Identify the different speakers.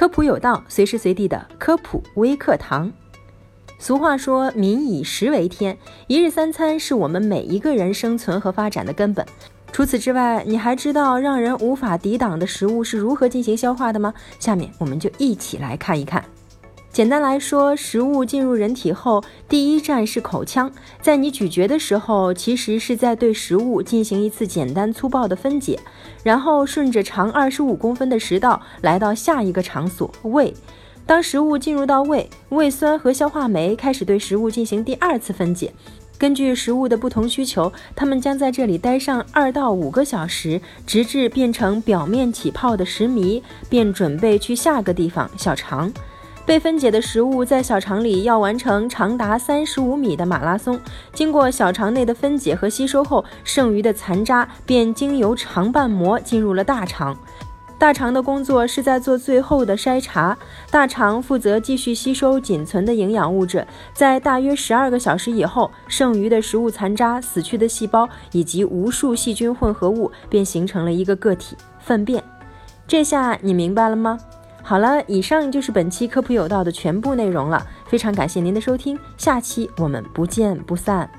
Speaker 1: 科普有道，随时随地的科普微课堂。俗话说“民以食为天”，一日三餐是我们每一个人生存和发展的根本。除此之外，你还知道让人无法抵挡的食物是如何进行消化的吗？下面我们就一起来看一看。简单来说，食物进入人体后，第一站是口腔。在你咀嚼的时候，其实是在对食物进行一次简单粗暴的分解，然后顺着长二十五公分的食道来到下一个场所——胃。当食物进入到胃，胃酸和消化酶开始对食物进行第二次分解。根据食物的不同需求，它们将在这里待上二到五个小时，直至变成表面起泡的食糜，便准备去下个地方——小肠。被分解的食物在小肠里要完成长达三十五米的马拉松，经过小肠内的分解和吸收后，剩余的残渣便经由肠瓣膜进入了大肠。大肠的工作是在做最后的筛查，大肠负责继续吸收仅存的营养物质。在大约十二个小时以后，剩余的食物残渣、死去的细胞以及无数细菌混合物便形成了一个个体——粪便。这下你明白了吗？好了，以上就是本期科普有道的全部内容了。非常感谢您的收听，下期我们不见不散。